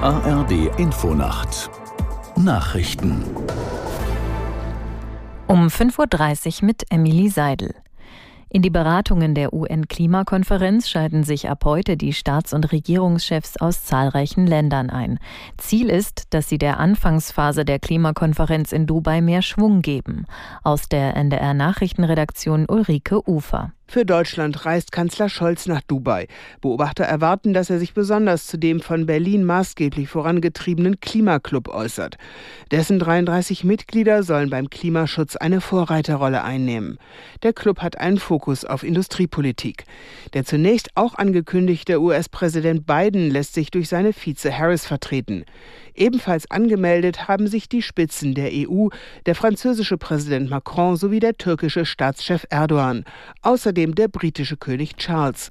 ARD Infonacht Nachrichten um 5.30 Uhr mit Emily Seidel. In die Beratungen der UN-Klimakonferenz schalten sich ab heute die Staats- und Regierungschefs aus zahlreichen Ländern ein. Ziel ist, dass sie der Anfangsphase der Klimakonferenz in Dubai mehr Schwung geben. Aus der NDR Nachrichtenredaktion Ulrike Ufer. Für Deutschland reist Kanzler Scholz nach Dubai. Beobachter erwarten, dass er sich besonders zu dem von Berlin maßgeblich vorangetriebenen Klimaclub äußert. Dessen 33 Mitglieder sollen beim Klimaschutz eine Vorreiterrolle einnehmen. Der Club hat einen Fokus auf Industriepolitik. Der zunächst auch angekündigte US-Präsident Biden lässt sich durch seine Vize Harris vertreten. Ebenfalls angemeldet haben sich die Spitzen der EU, der französische Präsident Macron sowie der türkische Staatschef Erdogan. Außerdem außerdem der britische König Charles.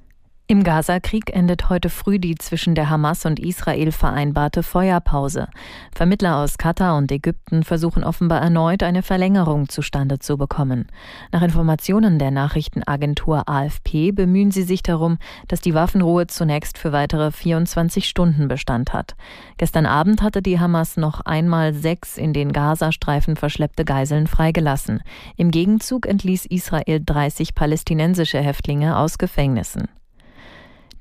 Im Gazakrieg endet heute früh die zwischen der Hamas und Israel vereinbarte Feuerpause. Vermittler aus Katar und Ägypten versuchen offenbar erneut eine Verlängerung zustande zu bekommen. Nach Informationen der Nachrichtenagentur AFP bemühen sie sich darum, dass die Waffenruhe zunächst für weitere 24 Stunden Bestand hat. Gestern Abend hatte die Hamas noch einmal sechs in den Gazastreifen verschleppte Geiseln freigelassen. Im Gegenzug entließ Israel 30 palästinensische Häftlinge aus Gefängnissen.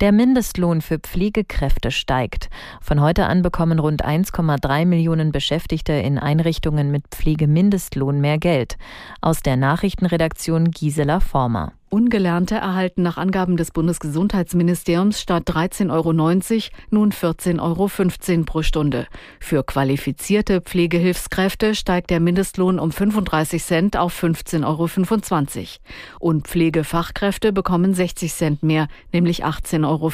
Der Mindestlohn für Pflegekräfte steigt. Von heute an bekommen rund 1,3 Millionen Beschäftigte in Einrichtungen mit Pflegemindestlohn mehr Geld. Aus der Nachrichtenredaktion Gisela Former. Ungelernte erhalten nach Angaben des Bundesgesundheitsministeriums statt 13,90 Euro nun 14,15 Euro pro Stunde. Für qualifizierte Pflegehilfskräfte steigt der Mindestlohn um 35 Cent auf 15,25 Euro. Und Pflegefachkräfte bekommen 60 Cent mehr, nämlich 18,25 Euro.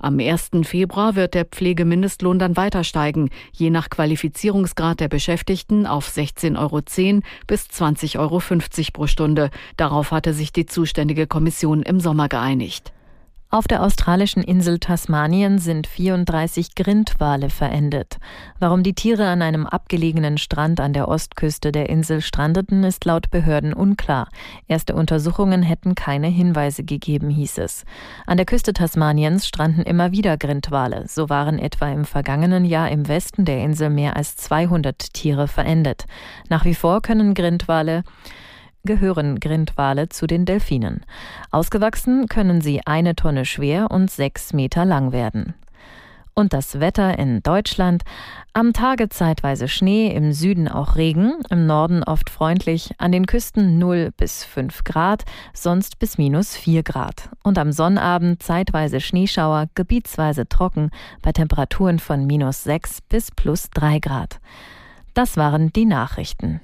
Am 1. Februar wird der Pflegemindestlohn dann weiter steigen, je nach Qualifizierungsgrad der Beschäftigten auf 16,10 Euro bis 20,50 Euro pro Stunde. Darauf hatte sich die zuständige Kommission im Sommer geeinigt. Auf der australischen Insel Tasmanien sind 34 Grindwale verendet. Warum die Tiere an einem abgelegenen Strand an der Ostküste der Insel strandeten, ist laut Behörden unklar. Erste Untersuchungen hätten keine Hinweise gegeben, hieß es. An der Küste Tasmaniens stranden immer wieder Grindwale. So waren etwa im vergangenen Jahr im Westen der Insel mehr als 200 Tiere verendet. Nach wie vor können Grindwale gehören Grindwale zu den Delfinen. Ausgewachsen können sie eine Tonne schwer und sechs Meter lang werden. Und das Wetter in Deutschland. Am Tage zeitweise Schnee, im Süden auch Regen, im Norden oft freundlich, an den Küsten 0 bis 5 Grad, sonst bis minus 4 Grad. Und am Sonnabend zeitweise Schneeschauer, gebietsweise trocken, bei Temperaturen von minus 6 bis plus 3 Grad. Das waren die Nachrichten.